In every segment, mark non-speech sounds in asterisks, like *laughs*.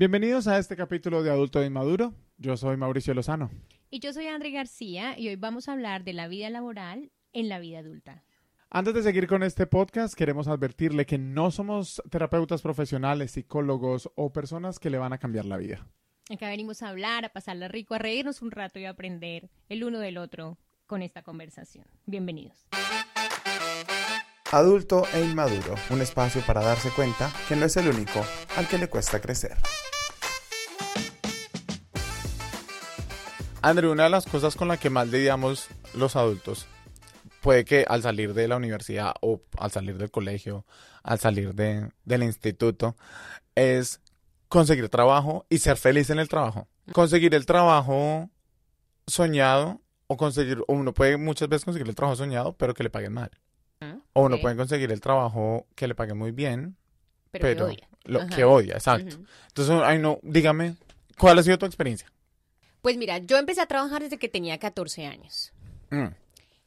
Bienvenidos a este capítulo de Adulto Inmaduro. Yo soy Mauricio Lozano. Y yo soy André García y hoy vamos a hablar de la vida laboral en la vida adulta. Antes de seguir con este podcast, queremos advertirle que no somos terapeutas profesionales, psicólogos o personas que le van a cambiar la vida. Acá venimos a hablar, a pasarla rico, a reírnos un rato y a aprender el uno del otro con esta conversación. Bienvenidos. Adulto e Inmaduro, un espacio para darse cuenta que no es el único al que le cuesta crecer. Andrew, una de las cosas con las que más lidiamos los adultos, puede que al salir de la universidad o al salir del colegio, al salir de, del instituto, es conseguir trabajo y ser feliz en el trabajo. Conseguir el trabajo soñado o conseguir, uno puede muchas veces conseguir el trabajo soñado, pero que le paguen mal. O uno puede conseguir el trabajo que le paguen muy bien, Pero, pero, que odia. lo Ajá. que odia, exacto. Entonces, ay no, dígame, ¿cuál ha sido tu experiencia? Pues mira, yo empecé a trabajar desde que tenía 14 años. Mm.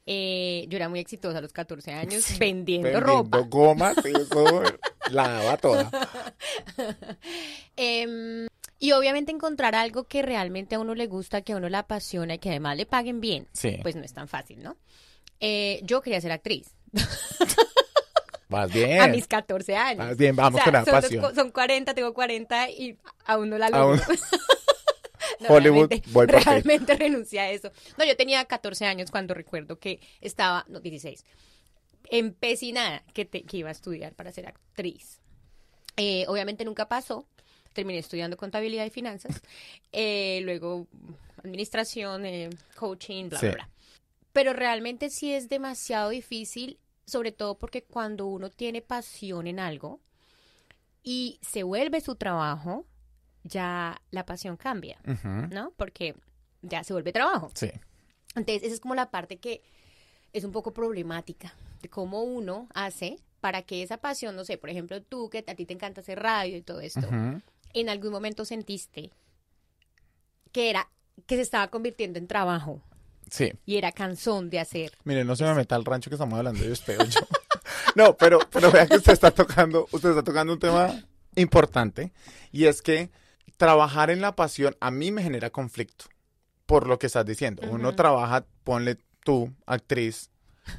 Eh, yo era muy exitosa a los 14 años vendiendo, Vendiendo ropa. gomas, eso *laughs* la daba toda. Em, y obviamente encontrar algo que realmente a uno le gusta, que a uno le apasiona y que además le paguen bien, Sí. pues no es tan fácil, ¿no? Eh, yo quería ser actriz Vas *laughs* bien. a mis 14 años. Vas bien, vamos O sea, con la son, pasión. son 40, tengo 40 y aún no la Aún- logro. *laughs* No, Hollywood, realmente, voy por realmente renuncié a eso. No, yo tenía 14 años cuando recuerdo que estaba, no, 16, empecinada que, te- que iba a estudiar para ser actriz. Eh, obviamente nunca pasó. Terminé estudiando contabilidad y finanzas. Eh, luego administración, eh, coaching, bla, Sí. bla, bla. Pero realmente sí es demasiado difícil, sobre todo porque cuando uno tiene pasión en algo y se vuelve su trabajo, ya la pasión cambia, ¿no? Porque ya se vuelve trabajo. Sí. Entonces, esa es como la parte que es un poco problemática de cómo uno hace para que esa pasión, no sé, por ejemplo, tú que a ti te encanta hacer radio y todo esto, en algún momento sentiste que era que se estaba convirtiendo en trabajo Sí. y era cansón de hacer. Mire, no se me meta al rancho que estamos hablando, yo espero yo. *laughs* No, pero, pero vea que usted está tocando, usted está tocando un tema importante y es que trabajar en la pasión a mí me genera conflicto por lo que estás diciendo. Uno trabaja, ponle tú, actriz,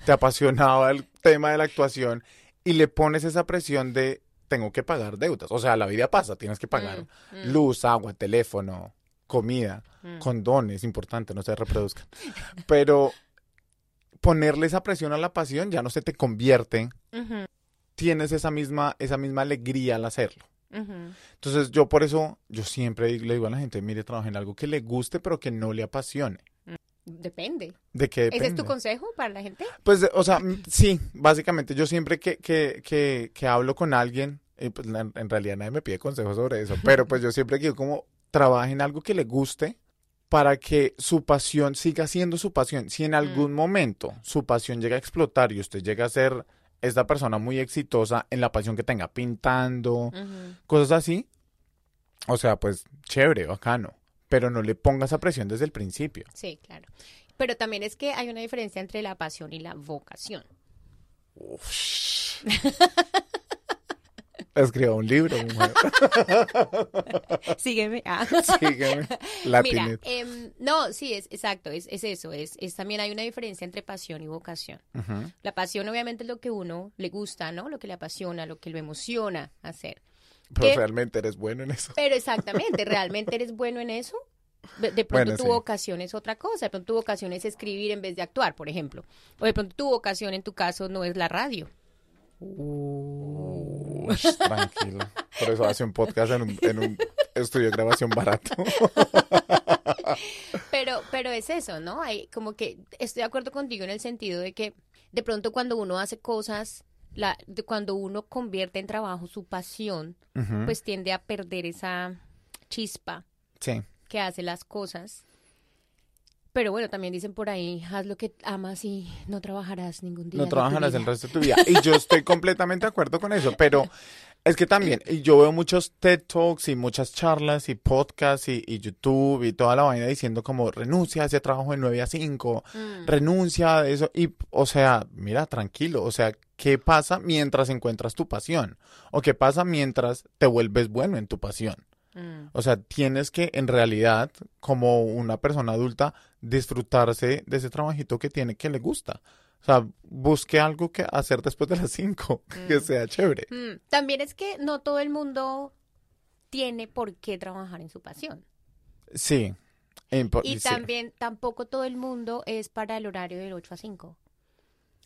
te apasionaba el tema de la actuación y le pones esa presión de tengo que pagar deudas. O sea, la vida pasa, tienes que pagar Mm, mm, luz, agua, teléfono, comida mm. condones, importante, no se reproduzcan. Pero ponerle esa presión a la pasión ya no se te convierte, tienes esa misma, esa misma alegría al hacerlo. Entonces yo por eso, yo siempre le digo a la gente, mire, trabaja en algo que le guste, pero que no le apasione. Depende. ¿De qué ¿Ese es tu consejo para la gente? Pues, o sea, mm, sí, básicamente yo siempre que, que, que, que hablo con alguien, y pues la- en realidad nadie me pide consejos sobre eso, pero pues yo siempre quiero como trabaje en algo que le guste para que su pasión siga siendo su pasión. Si en algún momento su pasión llega a explotar y usted llega a ser esta persona muy exitosa en la pasión que tenga, pintando, cosas así, o sea, pues chévere, bacano, pero no le ponga esa presión desde el principio. Sí, claro. Pero también es que hay una diferencia entre la pasión y la vocación. *laughs* Escriba un libro, mujer. *laughs* Sígueme. Ah. Sígueme. *laughs* Mira, em, no, sí, es exacto, es, es eso, es, es también hay una diferencia entre pasión y vocación. La pasión obviamente es lo que uno le gusta, ¿no? Lo que le apasiona, lo que lo emociona hacer. Pero realmente eres bueno en eso. Pero exactamente, ¿realmente eres bueno en eso? De, pronto Bueno, tu sí. vocación es otra cosa, de pronto tu vocación es escribir en vez de actuar, por ejemplo. O de pronto tu vocación en tu caso no es la radio. Uy, tranquilo. Por eso hace un podcast en un, en un estudio de grabación barato. *laughs* Pero, pero es eso, ¿no? Hay como que estoy de acuerdo contigo en el sentido de que de pronto cuando uno hace cosas, la, de cuando uno convierte en trabajo su pasión, pues tiende a perder esa chispa sí. que hace las cosas. Pero bueno, también dicen por ahí, haz lo que amas y no trabajarás ningún día. No trabajarás el resto de tu vida. Y yo estoy *laughs* completamente de acuerdo con eso, pero es que también, y yo veo muchos TED Talks y muchas charlas y podcasts y, y YouTube y toda la vaina diciendo como renuncia a ese trabajo de 9 a 5, Mm. renuncia a eso. Y, o sea, mira, tranquilo, o sea, ¿qué pasa mientras encuentras tu pasión? ¿O qué pasa mientras te vuelves bueno en tu pasión? Mm. O sea, tienes que en realidad, como una persona adulta, disfrutarse de ese trabajito que tiene que le gusta. O sea, busque algo que hacer después de las 5, *laughs* que Mm. sea chévere. Mm, También es que no todo el mundo tiene por qué trabajar en su pasión. Sí. Impo- Y también tampoco todo el mundo es para el horario del 8 a 5.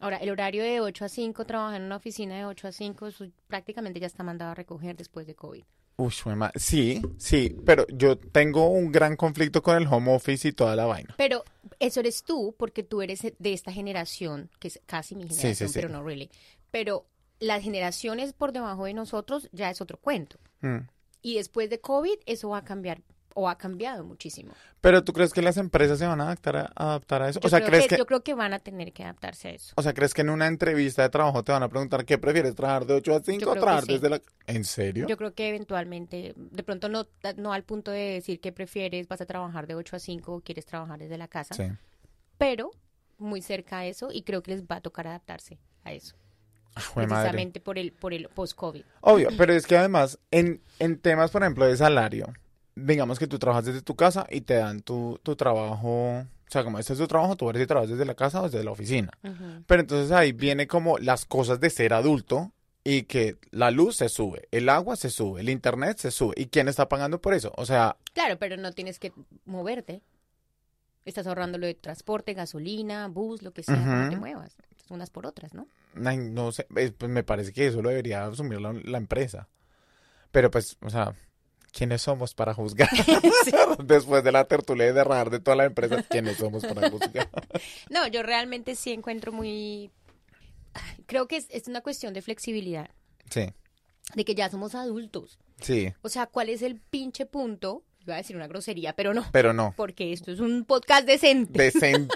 Ahora, el horario de 8 a 5, trabajar en una oficina de 8 a 5, eso prácticamente ya está mandado a recoger después de COVID. Uy, sí, sí, pero yo tengo un gran conflicto con el home office y toda la vaina. Pero eso eres tú, porque tú eres de esta generación, que es casi mi Sí, sí, generación, sí. pero no really. Pero las generaciones por debajo de nosotros ya es otro cuento. Mm. Y después de COVID, eso va a cambiar, o ha cambiado muchísimo. Pero ¿tú crees que las empresas se van a adaptar a, adaptar a eso? Yo, o sea, creo ¿crees que, que, yo creo que van a tener que adaptarse a eso. o sea, ¿crees que en una entrevista de trabajo te van a preguntar qué prefieres, trabajar de 8 a 5 Yo o trabajar sí. desde la... ¿En serio? Yo creo que eventualmente, de pronto no, no al punto de decir que prefieres, vas a trabajar de 8 a 5 o quieres trabajar desde la casa, Sí. pero muy cerca a eso y creo que les va a tocar adaptarse a eso, Ah, madre. precisamente por el, por el post-COVID. Obvio, pero es que además, en, en temas, por ejemplo, de salario, digamos que tú trabajas desde tu casa y te dan tu, tu trabajo, o sea, como este es tu trabajo, tú eres y trabajas desde la casa o desde la oficina. Pero entonces ahí viene como las cosas de ser adulto y que la luz se sube, el agua se sube, el internet se sube. ¿Y quién está pagando por eso? O sea, Claro, pero no tienes que moverte. Estás ahorrando lo de transporte, gasolina, bus, lo que sea, no te muevas. Unas por otras, ¿no? ay, no sé, eh, pues me parece que eso lo debería asumir la, la empresa. Pero pues, o sea, ¿quiénes somos para juzgar? *laughs* *laughs* Después de la tertulia de radar de todas las empresas, ¿quiénes somos para juzgar? *laughs* No, yo realmente sí encuentro muy... Creo que es, es una cuestión de flexibilidad, Sí, de que ya somos adultos. sí, O sea, ¿cuál es el pinche punto? Iba a decir una grosería, pero no, pero no. porque esto es un podcast decente. Decente,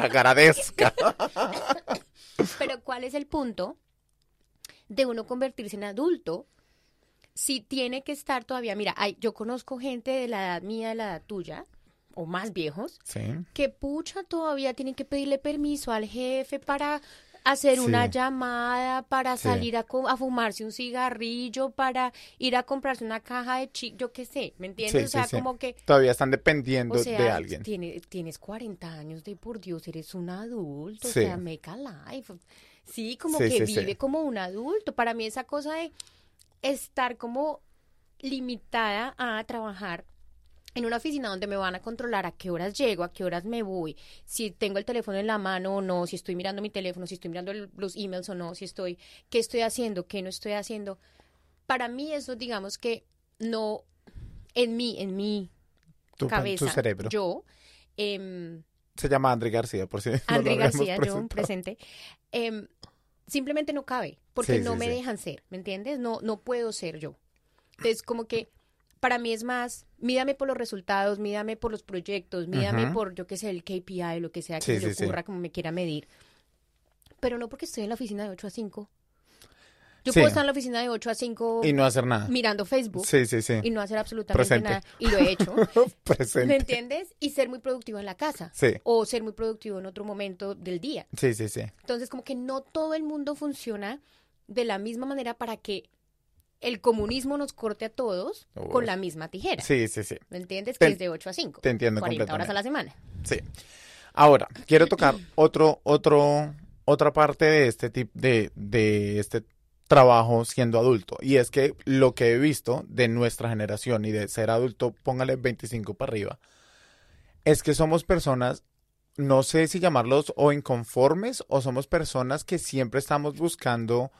agradezca. Pero ¿cuál es el punto de uno convertirse en adulto si tiene que estar todavía? Mira, hay, yo conozco gente de la edad mía, de la edad tuya, o más viejos, Sí, que pucha todavía tienen que pedirle permiso al jefe para hacer Sí. una llamada, para Sí. salir a, fumarse un cigarrillo, para ir a comprarse una caja de chi, yo qué sé, ¿me entiendes? O sea, como que todavía están dependiendo o sea, de alguien. tiene- tienes 40 años de por Dios, eres un adulto, o sea, make a life. Sí, como que vive como un adulto. Para mí esa cosa de estar como limitada a trabajar en una oficina donde me van a controlar a qué horas llego, a qué horas me voy, si tengo el teléfono en la mano o no, si estoy mirando mi teléfono, si estoy mirando el- los emails o no, si estoy, qué estoy haciendo, qué no estoy haciendo. Para mí eso, digamos que no, en mí, en mi Tu, cabeza, tu cerebro. yo, em, Se llama André García, por si *laughs* no lo André García, yo presente, em, simplemente no cabe, porque Sí, no sí, me sí. dejan ser, ¿me entiendes? No, no puedo ser yo. Entonces, como que para mí es más, mídame por los resultados, mídame por los proyectos, mídame por, yo qué sé, el KPI, lo que sea que sí. ocurra, como me quiera medir. Pero no porque estoy en la oficina de 8 a 5. Yo Sí. puedo estar en la oficina de 8 a 5 Y no hacer nada. mirando Facebook Sí, sí, sí. y no hacer absolutamente Presente. nada. Y lo he hecho. *laughs* ¿Me Presente. entiendes? Y ser muy productivo en la casa. Sí, O ser muy productivo en otro momento del día. sí, sí, sí. Entonces, como que no todo el mundo funciona de la misma manera para que el comunismo nos corte a todos con la misma tijera. Sí, sí, sí. ¿Me entiendes? Te- que es de 8 a 5. te entiendo 40 horas a la semana. Sí. Ahora, quiero tocar otro, otro, otra parte de este tipo de, de este trabajo siendo adulto. Y es que lo que he visto de nuestra generación y de ser adulto, póngale 25 para arriba, es que somos personas, no sé si llamarlos o inconformes o somos personas que siempre estamos buscando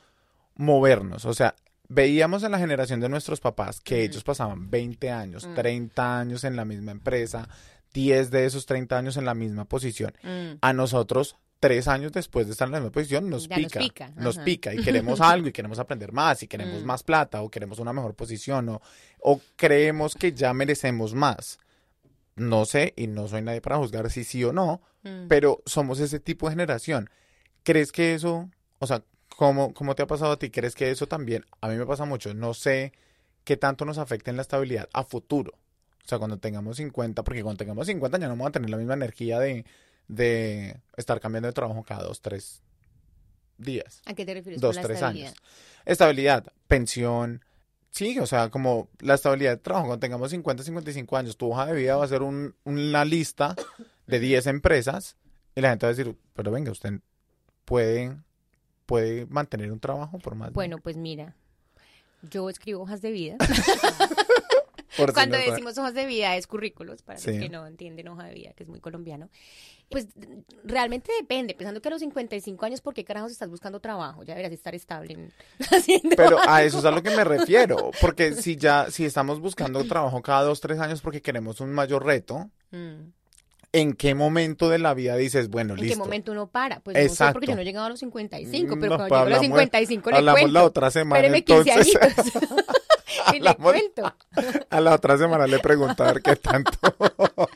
movernos. O sea, veíamos en la generación de nuestros papás que ellos pasaban 20 años, Mm. 30 años en la misma empresa, 10 de esos 30 años en la misma posición. Mm. A nosotros, tres años después de estar en la misma posición, nos Ya nos pica. pica, Nos pica y queremos *laughs* algo y queremos aprender más y queremos Mm. más plata o queremos una mejor posición o, o creemos que ya merecemos más. No sé y no soy nadie para juzgar si sí o no, Mm. pero somos ese tipo de generación. ¿Crees que eso, o sea, ¿cómo, cómo te ha pasado a ti? ¿Crees que eso también, a mí me pasa mucho, no sé qué tanto nos afecta en la estabilidad a futuro? O sea, cuando tengamos 50, porque cuando tengamos 50 ya no vamos a tener la misma energía de, de estar cambiando de trabajo cada dos, tres días, ¿A qué te refieres dos, con la tres estabilidad? años. Estabilidad, pensión, Sí, o sea, como la estabilidad de trabajo, cuando tengamos 50, 55 años, tu hoja de vida va a ser un- una lista de 10 empresas y la gente va a decir, pero venga, usted puede, puede mantener un trabajo por más. de- Bueno, pues mira, yo escribo hojas de vida. *laughs* por si Cuando no decimos hojas de vida es currículos, para Sí. los que no entienden hoja de vida, que es muy colombiano. Pues realmente depende, pensando que a los 55 años, ¿por qué carajos estás buscando trabajo? Ya deberías estar estable en- *laughs* haciendo Pero a eso es a lo que me refiero, porque *laughs* si ya, si estamos buscando trabajo cada dos, tres años porque queremos un mayor reto, Mm. ¿en qué momento de la vida dices, bueno, ¿En listo? qué momento uno para? Pues no sé, Exacto. porque yo no he llegado a los 55, pero No, cuando llego a los hablamos- 55 le Hablamos cuento. la otra semana, Espéreme 15 entonces añitos. *laughs* *laughs* y le cuento. a la otra semana le ver qué tanto. *laughs*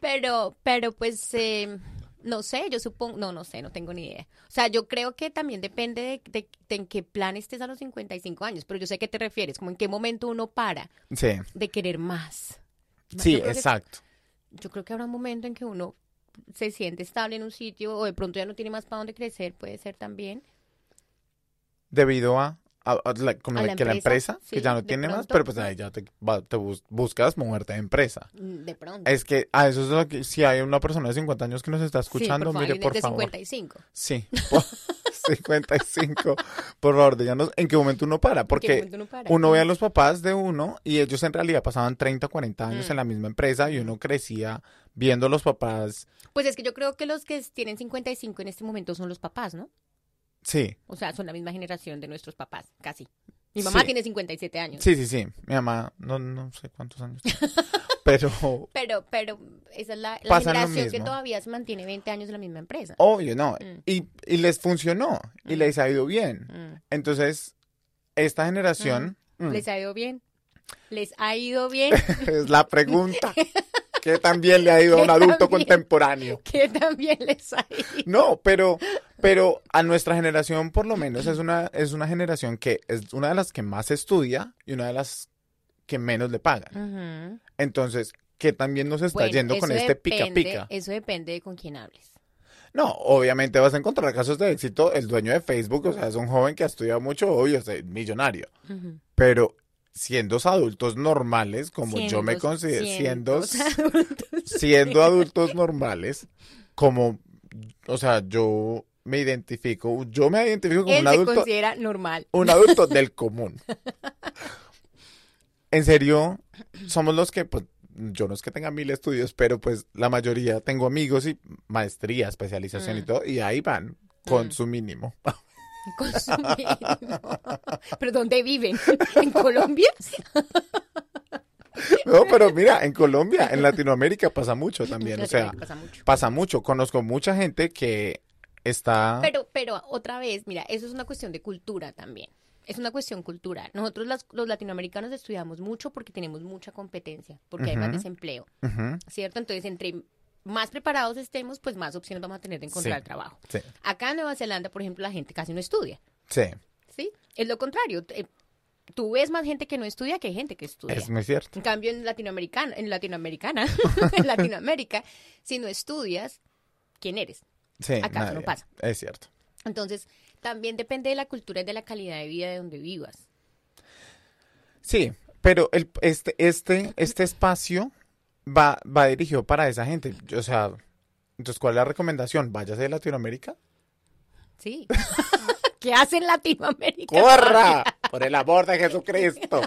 Pero, pero pues, eh, no sé, yo supongo, no, no sé, no tengo ni idea. O sea, yo creo que también depende de, de- de en qué plan estés a los 55 años, pero yo sé a qué te refieres, como en qué momento uno para Sí, de querer más. sí, Yo creo que- exacto. yo creo que habrá un momento en que uno se siente estable en un sitio o de pronto ya no tiene más para dónde crecer, puede ser también. Debido a, a- a la, como ¿A la- la que la empresa? empresa, que Sí, ya no tiene más, pronto. pero pues ahí ya te, va- te bus- buscas moverte de empresa. Mm, De pronto. Es que a eso es lo que, si hay una persona de 50 años que nos está Sí, escuchando, por favor, mire, de- por de favor. 55. Sí, por- *laughs* 55. Por favor, díganos en qué momento uno para, ¿En qué porque uno para? uno ve a los papás de uno y ellos en realidad pasaban 30, 40 años Mm. en la misma empresa y uno crecía viendo a los papás. Pues es que yo creo que los que tienen 55 en este momento son los papás, ¿no? Sí, O sea, son la misma generación de nuestros papás, casi. Mi mamá Sí. tiene 57 años. sí, sí, sí. Mi mamá, no, no sé cuántos años. tiene, *laughs* Pero Pero, pero esa es la, generación que todavía se mantiene 20 años en la misma empresa. obvio, no. Mm. Y, y les funcionó y Mm. les ha ido bien. Mm. Entonces, esta generación ¿Les ha ido bien? ¿Les ha ido bien? *laughs* es la pregunta. *laughs* ¿Qué también le ha ido a un ¿Qué adulto también? contemporáneo? que también les ha ido. No, pero, pero a nuestra generación por lo menos es una, es una generación que es una de las que más estudia y una de las que menos le pagan. Entonces, que también nos está Bueno, yendo con este pica depende- pica. Eso depende de con quién hables. No, obviamente vas a encontrar casos de éxito. El dueño de Facebook, o sea, es un joven que ha estudiado mucho, obvio, es millonario. Pero siendo adultos normales, como yo me considero, siendo, adultos. siendo adultos normales, como, o sea, yo me identifico, yo me identifico como Él un se adulto, considera normal. un *laughs* adulto del común. En serio, somos los que, pues, yo no es que tenga mil estudios, pero pues la mayoría tengo amigos y maestría, especialización y Mm. todo, y ahí van con Mm. su mínimo. *laughs* Con su mínimo. ¿Pero dónde viven? ¿En Colombia? *laughs* No, pero mira, en Colombia, en Latinoamérica pasa mucho también, o sea, pasa mucho. pasa mucho. Conozco mucha gente que está... Pero, pero otra vez, mira, eso es una cuestión de cultura también. Es una cuestión cultural. Nosotros las- los latinoamericanos estudiamos mucho porque tenemos mucha competencia, porque hay más desempleo, ¿cierto? Entonces, entre más preparados estemos, pues más opciones vamos a tener de encontrar Sí. trabajo. sí, Acá en Nueva Zelanda, por ejemplo, la gente casi no estudia, sí, ¿sí? Es lo contrario. Eh, Tú ves más gente que no estudia que gente que estudia. es muy cierto. En cambio, en Latinoamericana, en Latinoamericana, *laughs* en Latinoamérica, si no estudias, ¿quién eres? Sí, Acá no pasa. Es cierto. Entonces, también depende de la cultura y de la calidad de vida de donde vivas. Sí, pero el, este, este, este espacio va, va dirigido para esa gente. O sea, entonces, ¿cuál es la recomendación? Váyase de Latinoamérica. Sí. *laughs* ¿Qué hace en Latinoamérica? ¡Corra! Por el amor de Jesucristo.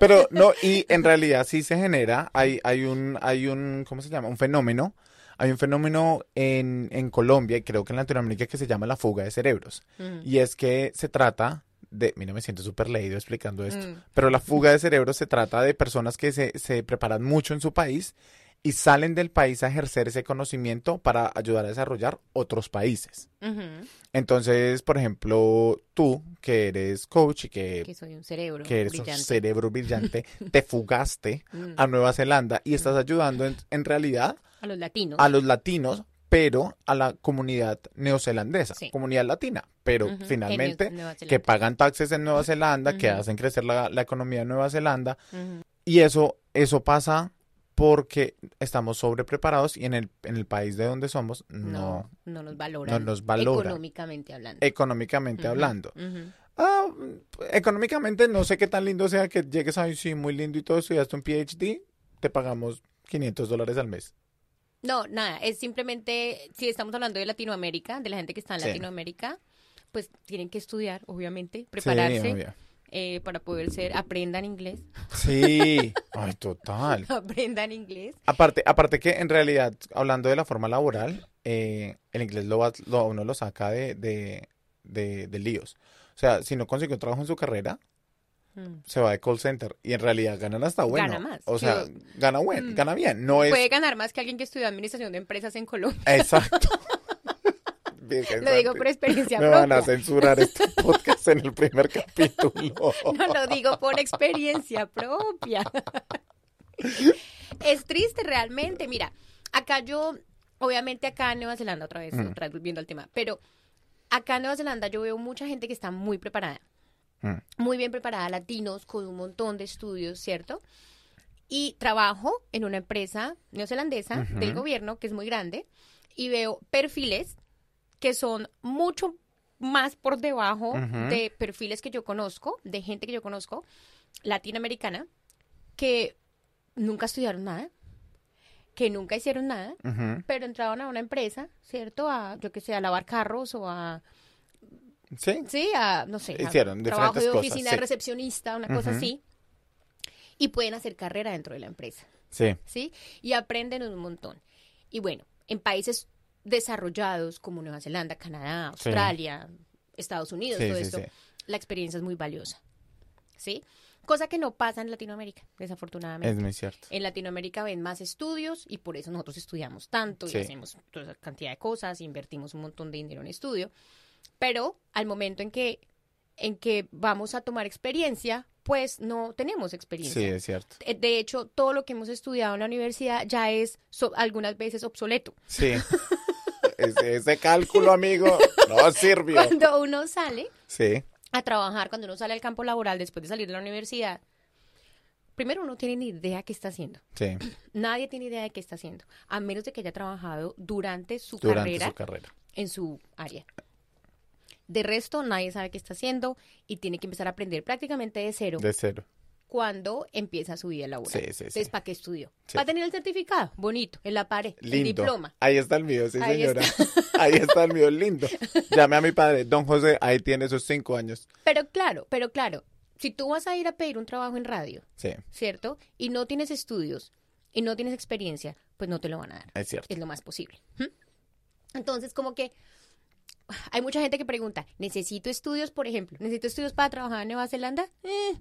Pero no, y en realidad sí se genera, hay, hay un, hay un, ¿cómo se llama? Un fenómeno. Hay un fenómeno en, en Colombia y creo que en Latinoamérica que se llama la fuga de cerebros. Mm. Y es que se trata de, mira, me siento súper leído explicando esto, Mm. pero la fuga de cerebros se trata de personas que se, se preparan mucho en su país y salen del país a ejercer ese conocimiento para ayudar a desarrollar otros países. Entonces, por ejemplo, tú, que eres coach y que, Que soy un cerebro que eres brillante. un cerebro brillante, *laughs* te fugaste Mm. a Nueva Zelanda y estás ayudando en, en realidad A los latinos. a los latinos, pero a la comunidad neozelandesa, Sí. comunidad latina, pero finalmente que pagan taxes en Nueva Zelanda, que hacen crecer la, la economía de Nueva Zelanda y eso eso pasa porque estamos sobrepreparados y en el en el país de donde somos no, No, no nos valoran. no nos valoran. Económicamente hablando. económicamente hablando. Ah, económicamente no sé qué tan lindo sea que llegues a, sí, muy lindo y todo, estudiaste un PhD, te pagamos 500 dólares al mes. No, nada, es simplemente, si estamos hablando de Latinoamérica, de la gente que está en Sí. Latinoamérica, pues tienen que estudiar, obviamente, Sí, prepararse obvio. eh, para poder ser, aprendan inglés, Sí, *laughs* ay, total. aprendan inglés. Aparte, aparte que en realidad, hablando de la forma laboral, eh, el inglés lo, va- lo- uno lo saca de, de, de, de líos. O sea, si no consiguió trabajo en su carrera, Mm. se va de call center y en realidad ganan hasta bueno. Gana más. O sea, Yo- gana buen, Mm. gana bien. No es Puede ganar más que alguien que estudió administración de empresas en Colombia. exacto. *laughs* Lo digo por experiencia Me van a propia. censurar este *laughs* podcast en el primer capítulo. No lo digo por experiencia propia. Es triste realmente. Mira, acá yo, obviamente acá en Nueva Zelanda, otra vez, Mm. otra vez volviendo al tema, pero acá en Nueva Zelanda yo veo mucha gente que está muy preparada, Mm. muy bien preparada, latinos, con un montón de estudios, ¿cierto? Y trabajo en una empresa neozelandesa del gobierno, que es muy grande, y veo perfiles que son mucho más por debajo de perfiles que yo conozco, de gente que yo conozco, latinoamericana, que nunca estudiaron nada, que nunca hicieron nada, pero entraron a una empresa, ¿cierto? A, yo que sé, a lavar carros o a, Sí, sí, a, no sé, a Hicieron trabajo de cosas, oficina, sí. recepcionista, una cosa así, y pueden hacer carrera dentro de la empresa. sí. ¿sí? Y aprenden un montón. Y bueno, en países desarrollados como Nueva Zelanda, Canadá, Sí. Australia, Estados Unidos, Sí, todo esto, la experiencia es muy valiosa, ¿sí? Cosa que no pasa en Latinoamérica, desafortunadamente. Es muy cierto. En Latinoamérica ven más estudios y por eso nosotros estudiamos tanto Sí. y hacemos toda esa cantidad de cosas, invertimos un montón de dinero en estudio. Pero al momento en que, en que vamos a tomar experiencia, pues no tenemos experiencia. Sí, es cierto. Eh, De hecho, todo lo que hemos estudiado en la universidad ya es so- algunas veces obsoleto. Sí. *laughs* ese, ese cálculo, amigo, no sirvió. Cuando uno sale Sí, a trabajar, cuando uno sale al campo laboral después de salir de la universidad, primero uno no tiene ni idea qué está haciendo. sí. *clears throat* Nadie tiene idea de qué está haciendo, a menos de que haya trabajado durante su Durante carrera su carrera. en su área. De resto, nadie sabe qué está haciendo y tiene que empezar a aprender prácticamente de cero De cero. cuando empieza su vida laboral. Sí, sí, sí. Entonces, ¿para qué estudió? Va a tener el certificado, bonito, en la pared, el Lindo. diploma. Ahí está el mío, sí, Ahí señora. Ahí está el mío, lindo. Llame a mi padre, don José, ahí tiene esos cinco años. Pero claro, pero claro, si tú vas a ir a pedir un trabajo en radio, Sí, ¿cierto? Y no tienes estudios y no tienes experiencia, pues no te lo van a dar. es cierto. Es lo más posible. ¿m? Entonces, como que hay mucha gente que pregunta, ¿necesito estudios, por ejemplo? ¿Necesito estudios para trabajar en Nueva Zelanda? Eh,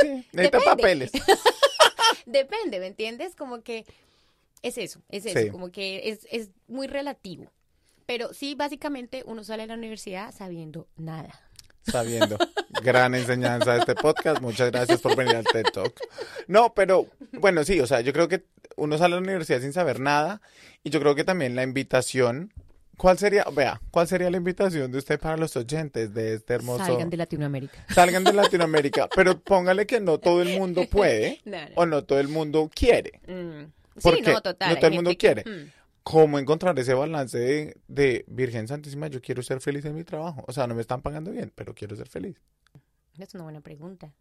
Sí, *laughs* necesita Depende. papeles. *laughs* depende, ¿me entiendes? Como que es eso, es eso, Sí. como que es, es muy relativo. Pero sí, básicamente uno sale de la universidad sabiendo nada. Sabiendo. Gran enseñanza de este podcast. Muchas gracias por venir al TED Talk. No, pero bueno, sí, o sea, yo creo que uno sale a la universidad sin saber nada y yo creo que también la invitación, ¿cuál sería, vea, cuál sería la invitación de usted para los oyentes de este hermoso... Salgan de Latinoamérica. Salgan de Latinoamérica, *laughs* pero póngale que no todo el mundo *laughs* puede No, no. o no todo el mundo quiere. Mm. ¿Por Sí, no, total. No todo el mundo que- quiere. Mm. ¿Cómo encontrar ese balance de, de Virgen Santísima? Yo quiero ser feliz en mi trabajo. O sea, no me están pagando bien, pero quiero ser feliz. Es una buena pregunta.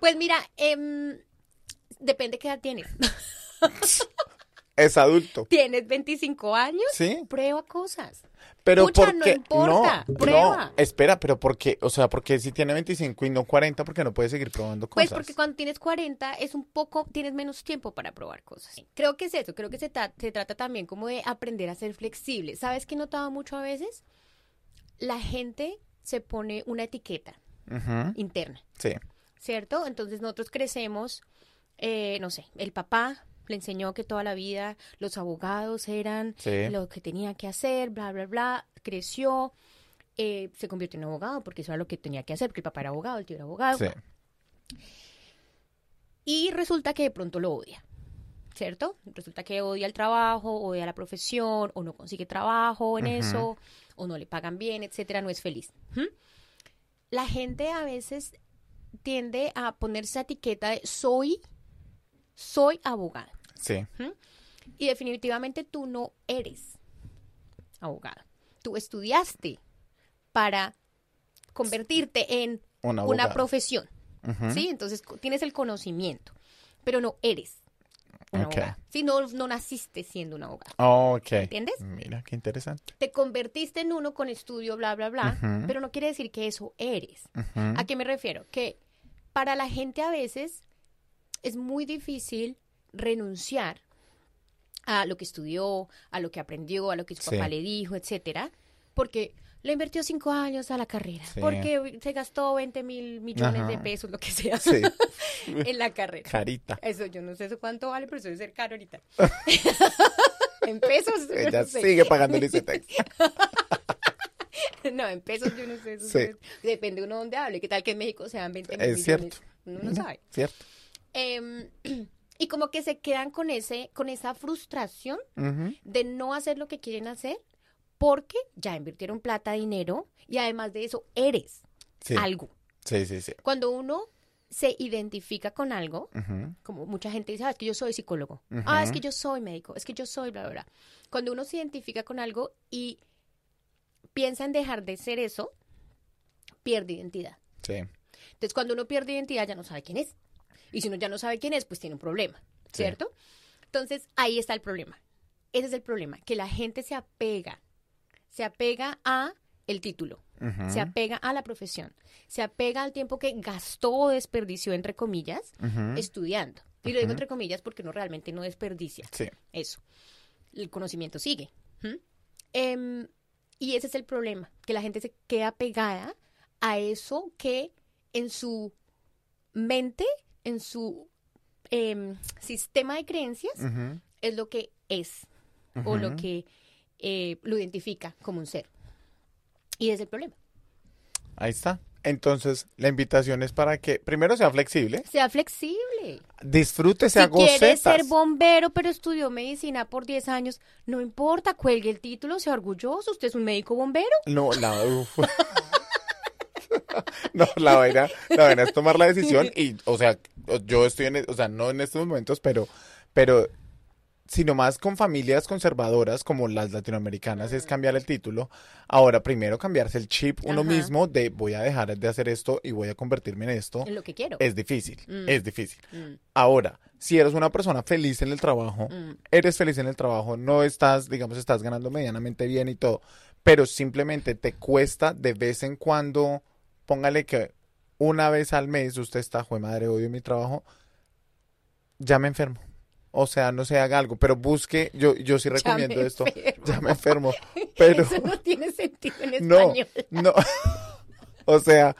Pues mira, em, depende qué edad tienes. *laughs* Es adulto. ¿Tienes 25 años? ¿Sí? Prueba cosas. Pero Pucha, ¿por no importa, no, prueba. no, espera, pero ¿por qué? O sea, porque si tiene 25 y no 40, ¿por qué no puede seguir probando Pues cosas? porque cuando tienes 40 es un poco, tienes menos tiempo para probar cosas. Creo que es eso, creo que se, ta- se trata también como de aprender a ser flexible. ¿Sabes qué he notado mucho a veces? La gente se pone una etiqueta interna. Sí, ¿cierto? Entonces nosotros crecemos, eh, no sé, el papá le enseñó que toda la vida los abogados eran sí. lo que tenía que hacer, bla, bla, bla, creció, eh, se convirtió en abogado porque eso era lo que tenía que hacer, porque el papá era abogado, el tío era abogado, sí. y resulta que de pronto lo odia. ¿Cierto? Resulta que odia el trabajo, odia la profesión, o no consigue trabajo en eso, o no le pagan bien, etcétera, no es feliz. ¿Mm? La gente a veces tiende a ponerse etiqueta de soy, soy abogado. Sí, Y definitivamente tú no eres abogado. Tú estudiaste para convertirte en Un una abogado. profesión. ¿sí? Entonces tienes el conocimiento, pero no eres una abogada. Sí, no, no naciste siendo una abogada. Ok. ¿Entiendes? Mira, qué interesante. Te convertiste en uno con estudio, bla, bla, bla, pero no quiere decir que eso eres. ¿A qué me refiero? Que para la gente a veces es muy difícil renunciar a lo que estudió, a lo que aprendió, a lo que su Sí. papá le dijo, etcétera, porque le invirtió cinco años a la carrera, Sí. porque se gastó 20 mil millones de pesos, lo que sea, Sí, *laughs* en la carrera. carita. Eso, yo no sé eso cuánto vale, pero eso debe ser caro ahorita. *laughs* en pesos, yo Ella no sé. sigue pagando el ICETEX. *laughs* No, en pesos yo no sé. Eso Sí. es- Depende uno donde hable. ¿Qué tal que en México sean 20 mil Es millones? cierto. Uno no sabe. ¿Cierto? Em, *clears throat* y como que se quedan con ese, con esa frustración de no hacer lo que quieren hacer porque ya invirtieron plata, dinero y además de eso eres Sí. algo. Sí, sí, sí. Cuando uno se identifica con algo, como mucha gente dice, ah, es que yo soy psicólogo, ah, es que yo soy médico, es que yo soy bla, bla, bla. Cuando uno se identifica con algo y piensa en dejar de ser eso, pierde identidad. Sí. Entonces, cuando uno pierde identidad, ya no sabe quién es. Y si uno ya no sabe quién es, pues tiene un problema, Sí. ¿cierto? Entonces, ahí está el problema. Ese es el problema, que la gente se apega, se apega a el título, se apega a la profesión, se apega al tiempo que gastó o desperdició, entre comillas, estudiando. Y lo digo entre comillas porque uno realmente no desperdicia Sí. eso. El conocimiento sigue. Em, y ese es el problema, que la gente se queda pegada a eso que en su mente, en su em, sistema de creencias, es lo que es o lo que eh, lo identifica como un ser. Y es el problema. Ahí está. Entonces, la invitación es para que primero sea flexible, Sea flexible. disfrute, Si sea quiere gocetas. ser bombero, pero estudió medicina por 10 años, no importa, cuelgue el título, sea orgulloso. Usted es un médico bombero. No, la. *laughs* No, la vaina, la vaina es tomar la decisión y, o sea, yo estoy en, o sea, no en estos momentos, pero, pero, sino más con familias conservadoras como las latinoamericanas es cambiar el título. Ahora, primero cambiarse el chip uno Ajá. mismo de voy a dejar de hacer esto y voy a convertirme en esto. En lo que quiero. Es difícil, Mm. es difícil. Mm, Ahora, si eres una persona feliz en el trabajo, mm. eres feliz en el trabajo, no estás, digamos, estás ganando medianamente bien y todo, pero simplemente te cuesta de vez en cuando, póngale que una vez al mes usted está, jue madre, odio mi trabajo, ya me enfermo. O sea, no se haga algo, pero busque, yo, yo sí Ya me recomiendo esto, enfermo. ya me enfermo, pero Eso no tiene sentido en *laughs* no, español. no, *laughs* o sea,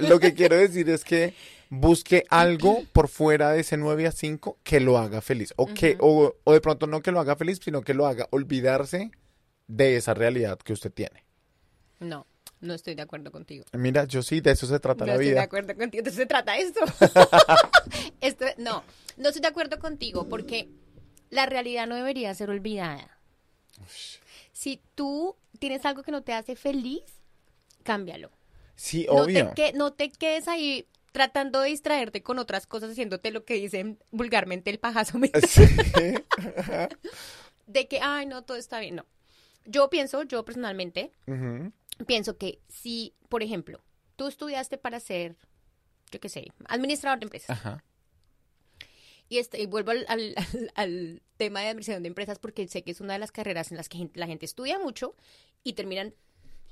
lo que quiero decir es que busque algo por fuera de ese 9 a 5 que lo haga feliz. O, que, o, o de pronto no que lo haga feliz, sino que lo haga olvidarse de esa realidad que usted tiene. No, no estoy de acuerdo contigo. Mira, yo sí, de eso se trata No la estoy de vida. acuerdo contigo. ¿De eso se trata esto? *laughs* esto? No, no estoy de acuerdo contigo porque la realidad no debería ser olvidada. Si tú tienes algo que no te hace feliz, cámbialo. Sí, No obvio. te, que- no te quedes ahí tratando de distraerte con otras cosas, haciéndote lo que dicen vulgarmente el pajazo. *laughs* Sí. de que, ay, no, todo está bien. No. Yo pienso, yo personalmente. Pienso que si, por ejemplo, tú estudiaste para ser, yo qué sé, administrador de empresas. Ajá. Y, este, y vuelvo al, al- al- al tema de administración de empresas porque sé que es una de las carreras en las que la gente estudia mucho y terminan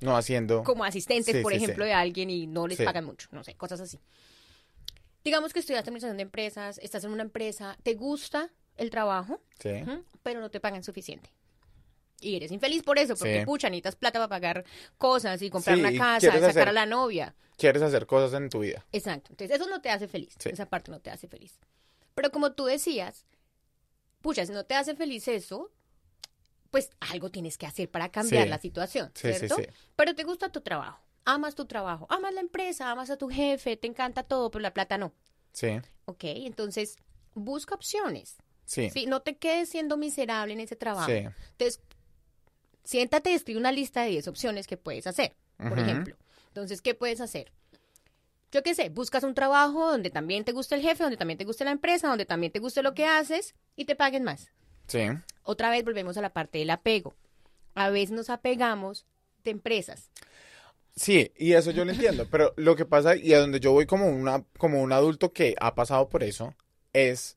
No haciendo. como asistentes, Sí, por sí, ejemplo, sí. de alguien y no les pagan mucho, no sé, cosas así. Digamos que estudiaste administración de empresas, estás en una empresa, te gusta el trabajo, pero no te pagan suficiente. Y eres infeliz por eso, porque Sí. pucha, necesitas plata para pagar cosas y comprar Sí, una casa, sacar hacer- a la novia. Quieres hacer cosas en tu vida. Exacto. Entonces, eso no te hace feliz. Sí. Esa parte no te hace feliz. Pero como tú decías, pucha, si no te hace feliz eso, pues algo tienes que hacer para cambiar la situación, Sí, sí, ¿cierto? Pero te gusta tu trabajo, amas tu trabajo, amas la empresa, amas a tu jefe, te encanta todo, pero la plata no. Sí. ¿Ok? Entonces, busca opciones. Sí. Sí, no te quedes siendo miserable en ese trabajo. Sí. Entonces, siéntate y escribe una lista de 10 opciones que puedes hacer, por ejemplo. Entonces, ¿qué puedes hacer? Yo qué sé, buscas un trabajo donde también te guste el jefe, donde también te guste la empresa, donde también te guste lo que haces y te paguen más. Sí. Otra vez volvemos a la parte del apego. A veces nos apegamos de empresas. Sí, y eso yo lo entiendo, pero lo que pasa y a donde yo voy como una como un adulto que ha pasado por eso es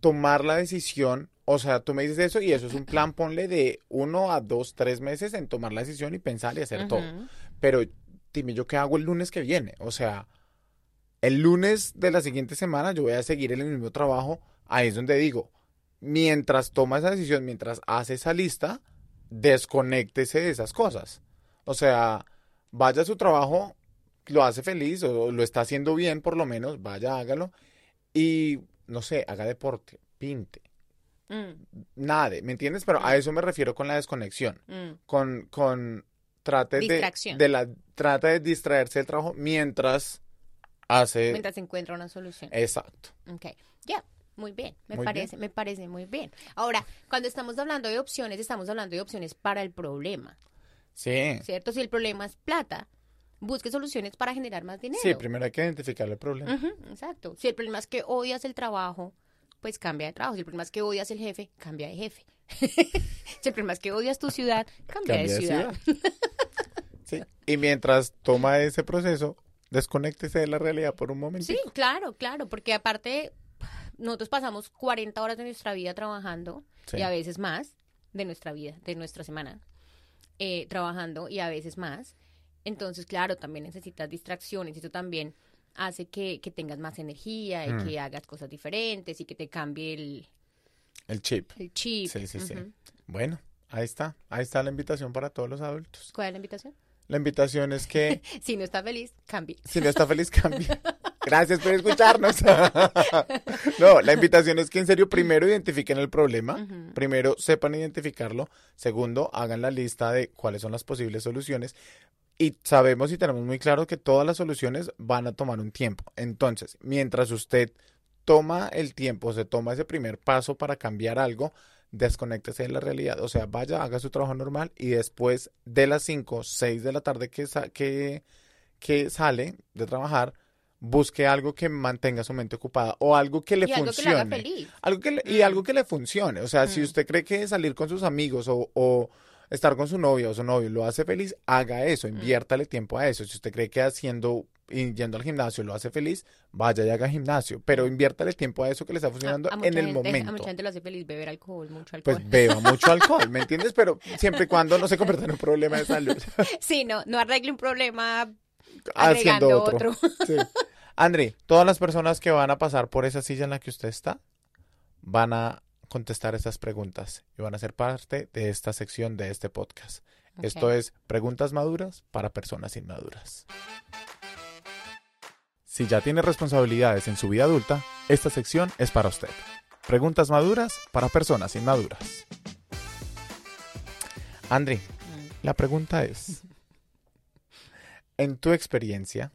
tomar la decisión, o sea, tú me dices eso y eso es un plan, ponle de uno a dos, tres meses en tomar la decisión y pensar y hacer todo. Pero dime yo qué hago el lunes que viene, o sea, el lunes de la siguiente semana yo voy a seguir en el mismo trabajo, ahí es donde digo, mientras toma esa decisión, mientras hace esa lista, desconéctese de esas cosas. O sea, vaya a su trabajo, lo hace feliz o lo está haciendo bien por lo menos, vaya, hágalo y no sé, haga deporte, pinte, Mm, nade, ¿me entiendes? Pero a eso me refiero con la desconexión, mm. con, con trate de, de la, trata de distraerse del trabajo mientras hace, Mientras se encuentra una solución. exacto. Ok, ya, muy bien, me Muy parece, me parece muy bien. Ahora, cuando estamos hablando de opciones, estamos hablando de opciones para el problema, Sí, ¿cierto? Si el problema es plata, busque soluciones para generar más dinero. sí, primero hay que identificar el problema. Exacto. Si el problema es que odias el trabajo, pues cambia de trabajo. Si el problema es que odias el jefe, cambia de jefe. *laughs* si el problema es que odias tu ciudad, cambia, Cambia de de ciudad. Sí. Y mientras toma ese proceso, desconéctese de la realidad por un momento. Sí, claro, claro, porque aparte nosotros pasamos 40 horas de nuestra vida trabajando Sí. y a veces más de nuestra vida, de nuestra semana, eh, trabajando y a veces más. Entonces, claro, también necesitas distracciones y eso también hace que, que tengas más energía y Mm. que hagas cosas diferentes y que te cambie el, El chip. el chip. Sí, sí. Bueno, ahí está. Ahí está la invitación para todos los adultos. ¿Cuál es la invitación? La invitación es que *laughs* Si no está feliz, cambie. si no está feliz, cambie. *laughs* Gracias por escucharnos. *laughs* no, la invitación es que en serio primero identifiquen el problema. Primero sepan identificarlo. Segundo, hagan la lista de cuáles son las posibles soluciones. Y sabemos y tenemos muy claro que todas las soluciones van a tomar un tiempo. Entonces, mientras usted toma el tiempo, se toma ese primer paso para cambiar algo, desconéctese de la realidad. O sea, vaya, haga su trabajo normal y después de las 5, 6 de la tarde que, sa- que, que sale de trabajar, busque algo que mantenga su mente ocupada o algo que le y algo que funcione. le haga feliz. Algo que le- y algo que le funcione. O sea, si Mm. usted cree que salir con sus amigos o, o estar con su novia o su novio lo hace feliz, haga eso, Mm. inviértale tiempo a eso. Si usted cree que haciendo y yendo al gimnasio lo hace feliz, vaya y haga gimnasio, pero inviértale tiempo a eso que le está funcionando Mm. A- a mucha en el gente- A momento. mucha gente lo hace feliz beber alcohol, mucho alcohol. Pues beba mucho *laughs* alcohol, ¿me entiendes? Pero siempre y cuando no se convierta en un problema de salud. *laughs* sí, no, no arregle un problema Haciendo agregando otro. otro. *laughs* Sí. Andri, todas las personas que van a pasar por esa silla en la que usted está van a contestar estas preguntas y van a ser parte de esta sección de este podcast. Esto es preguntas maduras para personas inmaduras. Si ya tiene responsabilidades en su vida adulta, esta sección es para usted. Preguntas maduras para personas inmaduras. Andri, Mm. la pregunta es, en tu experiencia,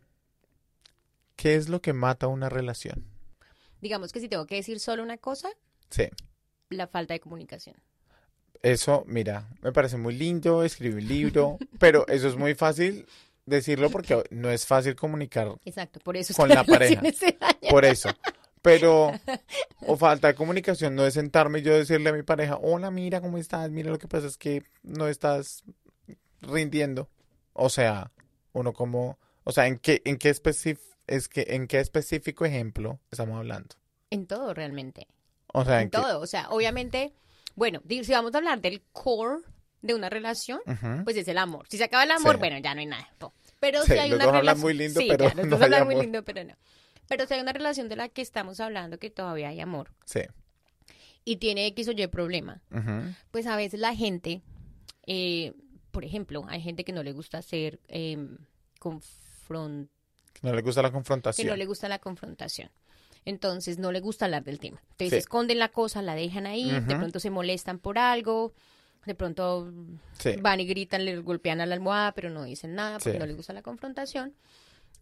¿qué es lo que mata una relación? Digamos que si tengo que decir solo una cosa, Sí, la falta de comunicación. eso, mira, me parece muy lindo, escribí un libro, pero eso es muy fácil decirlo porque no es fácil comunicar Exacto, por eso es Con la pareja. por eso. Pero, o falta de comunicación, no es sentarme y yo decirle a mi pareja, hola, mira cómo estás, mira lo que pasa es que no estás rindiendo. O sea, uno como, o sea, ¿en qué, en qué específico, es que, en qué específico ejemplo estamos hablando? En todo realmente. O sea, En en qué, todo. O sea, obviamente, bueno, si vamos a hablar del core de una relación, Ujú. pues es el amor. Si se acaba el amor, Sí. bueno, ya no hay nada. Pero Sí, si hay los una relación. muy lindo, Sí, pero ya, los no hay hablan muy amor. lindo, pero no. Pero si hay una relación de la que estamos hablando que todavía hay amor Sí. y tiene X o Y problema, ujú. pues a veces la gente, eh, por ejemplo, hay gente que no le gusta ser eh, confron- Que no le gusta la que confrontación. no le gusta la confrontación. Entonces no le gusta hablar del tema. Entonces Sí. esconden la cosa, la dejan ahí, de pronto se molestan por algo, de pronto Sí. van y gritan, le golpean a la almohada, pero no dicen nada porque Sí. no les gusta la confrontación.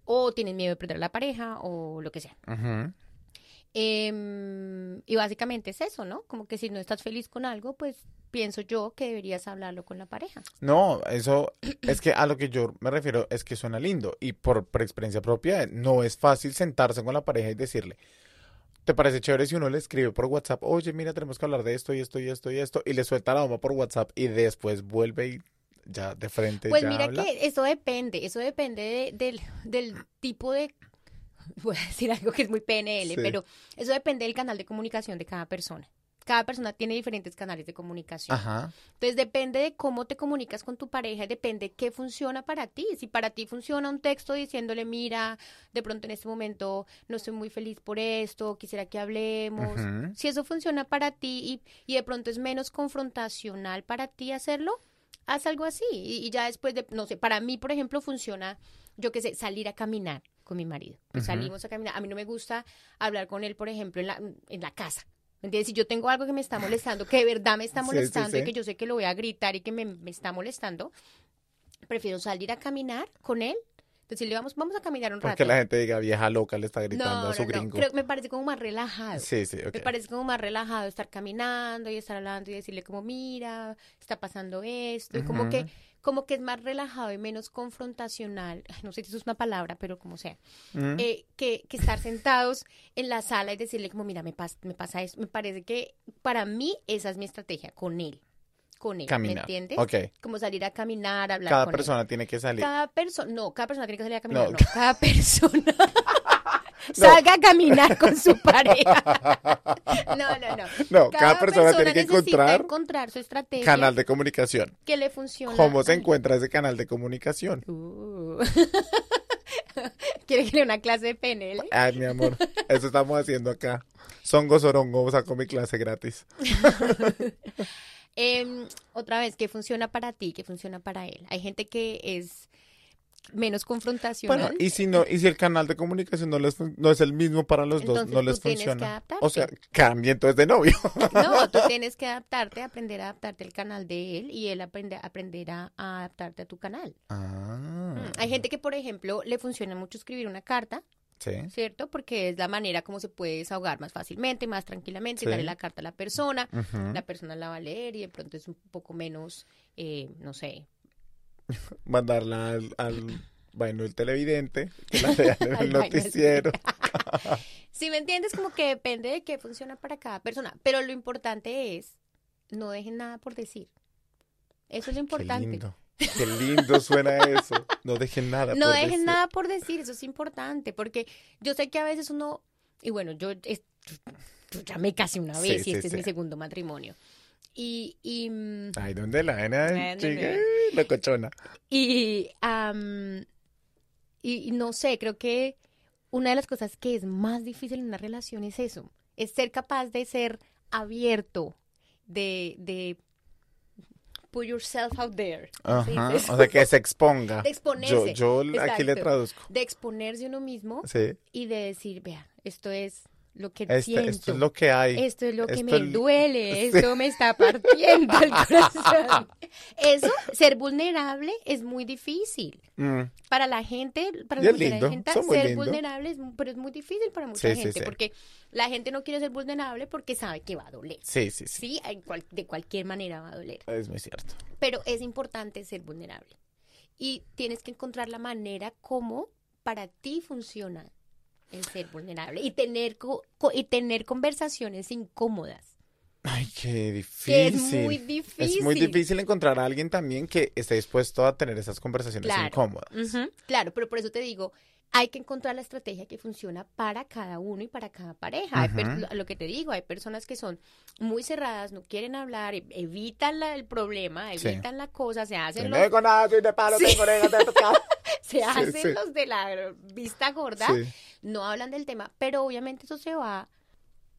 O tienen miedo de perder a la pareja o lo que sea. Ujú. Em, y básicamente es eso, ¿no? Como que si no estás feliz con algo, pues pienso yo que deberías hablarlo con la pareja. No, eso *clears throat* es que a lo que yo me refiero es que suena lindo y por, por experiencia propia no es fácil sentarse con la pareja y decirle, ¿te parece chévere si uno le escribe por WhatsApp, oye, mira, tenemos que hablar de esto y esto y esto y esto y le suelta la bomba por WhatsApp y después vuelve y ya de frente Pues ya mira habla. que eso depende, eso depende de- del, del tipo de, *laughs* voy a decir algo que es muy PNL, Sí. pero eso depende del canal de comunicación de cada persona. Cada persona tiene diferentes canales de comunicación. Ajá. Entonces depende de cómo te comunicas con tu pareja, depende qué funciona para ti. Si para ti funciona un texto diciéndole, mira, de pronto en este momento no estoy muy feliz por esto, quisiera que hablemos. Si eso funciona para ti y, y de pronto es menos confrontacional para ti hacerlo, haz algo así. Y, y ya después de, no sé, para mí, por ejemplo, funciona, yo qué sé, salir a caminar con mi marido. Pues. Salimos a caminar. A mí no me gusta hablar con él, por ejemplo, en la, en la casa. ¿Me entiendes? Si yo tengo algo que me está molestando, que de verdad me está Sí, sí, molestando y que yo sé que lo voy a gritar y que me, me está molestando, prefiero salir a caminar con él, decirle, vamos, vamos a caminar un rato. Porque la gente diga vieja loca le está gritando no, a su no, no. gringo. Creo me parece como más relajado. Sí, sí, ok. Me parece como más relajado estar caminando y estar hablando y decirle como, mira, está pasando esto. Y como que, como que es más relajado y menos confrontacional. *laughs* No sé si eso es una palabra, pero como sea. Mm. Eh, que, que estar sentados en la sala y decirle como, mira, me, pas- me pasa esto. Me parece que para mí esa es mi estrategia con él. Con él. ¿Me entiendes? Ok. Como salir a caminar, hablar Cada con él. persona tiene que salir. Cada persona, no, cada persona tiene que salir a caminar, No. no. Cada *laughs* persona salga a caminar con su *laughs* pareja. No, no, no. No, cada persona tiene que encontrar encontrar su estrategia Canal de comunicación. que le funciona. ¿Cómo se encuentra ese canal de comunicación? Uh. *laughs* ¿Quiere que le una clase de PNL? Ay, mi amor, eso estamos haciendo acá. Songo Sorongo sacó mi clase gratis. *laughs* Em, otra vez, ¿qué funciona para ti? ¿Qué funciona para él? Hay gente que es menos confrontacional. Bueno, y si no, y si el canal de comunicación no les no es el mismo para los dos, no tú les que funciona. adaptarte. O sea, cambie entonces de novio. *laughs* No, tú *laughs* tienes que adaptarte, aprender a adaptarte al canal de él y él aprende, aprenderá a adaptarte a tu canal. Ah, Mm, Hay gente que, por ejemplo, le funciona mucho escribir una carta, sí. ¿cierto? Porque es la manera como se puede desahogar más fácilmente, más tranquilamente, Sí. darle la carta a la persona. La persona la va a leer y de pronto es un poco menos, eh, no sé, *laughs* Mandarla al, al vaino del televidente, que la lea en *laughs* el noticiero. *laughs* Si me entiendes, como que depende de qué funciona para cada persona. Pero lo importante es, no dejen nada por decir. Eso es lo Qué importante. lindo. Qué lindo suena eso. No dejen nada. No por dejen decir. nada por decir, eso es importante, porque yo sé que a veces uno, y bueno, yo, es- yo ya me casé una Sí, vez y este sí. es mi segundo matrimonio. Y, y, mm, Ay, ¿dónde la nena? Bueno, chica? Locochona. y, am, y, y no sé, creo que una de las cosas que es más difícil en una relación es eso, es ser capaz de ser abierto, de, de put yourself out there. ¿cómo se Ajá. O *laughs* sea, que se exponga. De exponerse. Yo, yo aquí le traduzco. de exponerse uno mismo Sí. y de decir, vea, esto es lo que Este- siento. esto es lo que hay. Esto es lo que me es- duele, *laughs* Sí. esto me está partiendo el *laughs* corazón. Eso, ser vulnerable es muy difícil. Mm, Para la gente, para de lindo, gente, ser lindo. vulnerable es, pero es muy difícil para mucha Sí, gente, sí. porque la gente no quiere ser vulnerable porque sabe que va a doler. Sí, sí, sí. Cual- de cualquier manera va a doler. Es muy cierto. Pero es importante ser vulnerable. Y tienes que encontrar la manera como para ti funciona el ser vulnerable y tener, co- y tener conversaciones incómodas. Ay, qué difícil. Que es muy difícil. Es muy difícil encontrar a alguien también que esté dispuesto a tener esas conversaciones Claro. incómodas. Claro, pero por eso te digo, hay que encontrar la estrategia que funciona para cada uno y para cada pareja. Hay per- Ujú. lo- que te digo, hay personas que son muy cerradas, no quieren hablar, e- evitan la- el problema, Sí. evitan la cosa, se hacen los, tengo nada, soy de palo, Sí. tengo pescado. *laughs* se hacen sí. los de la vista gorda, Sí. no hablan del tema, pero obviamente eso se va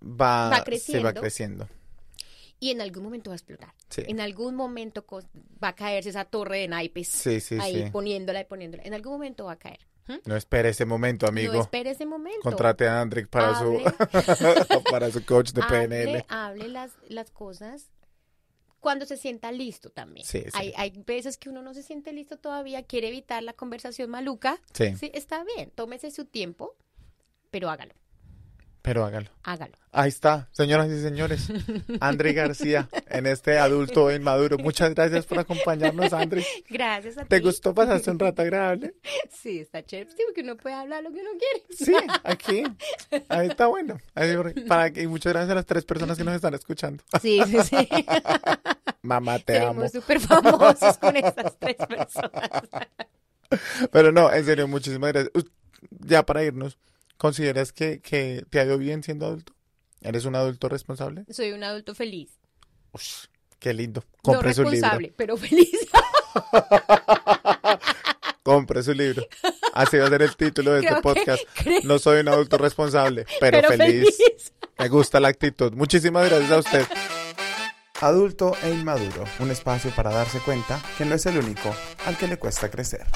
Va, Va Se va creciendo. creciendo. y en algún momento va a explotar. Sí. En algún momento va a caerse esa torre de naipes Sí, sí, ahí sí. poniéndola y poniéndola. En algún momento va a caer. No espere ese momento, amigo. No espere ese momento. Contrate a Andrick para su *laughs* para su coach de PNL. hable, hable las, las cosas cuando se sienta listo también. Sí, sí. Hay, hay veces que uno no se siente listo todavía, quiere evitar la conversación maluca. Sí, Sí, está bien, tómese su tiempo, pero hágalo, pero hágalo. hágalo. Ahí está, señoras y señores. André García, en este adulto inmaduro. Muchas gracias por acompañarnos, André. Gracias a ¿Te ti. gustó? ¿Pasaste un rato agradable? Sí, está chévere, sí, porque uno puede hablar lo que uno quiere. Sí, aquí. Ahí está bueno. Ahí, para, y muchas gracias a las tres personas que nos están escuchando. Sí, sí, sí. Mamá, te amo. Seremos súper famosos con estas tres personas. Pero no, en serio, muchísimas gracias. Ya para irnos, ¿consideras que, que te ha ido bien siendo adulto? ¿Eres un adulto responsable? Soy un adulto feliz. Ush, qué lindo. No Compre su libro. responsable, pero feliz. *laughs* Compre su libro. Así va a ser el título de este Creo podcast. No soy un adulto responsable, pero, pero feliz. feliz. Me gusta la actitud. Muchísimas gracias a usted. Adulto e inmaduro, un espacio para darse cuenta que no es el único al que le cuesta crecer.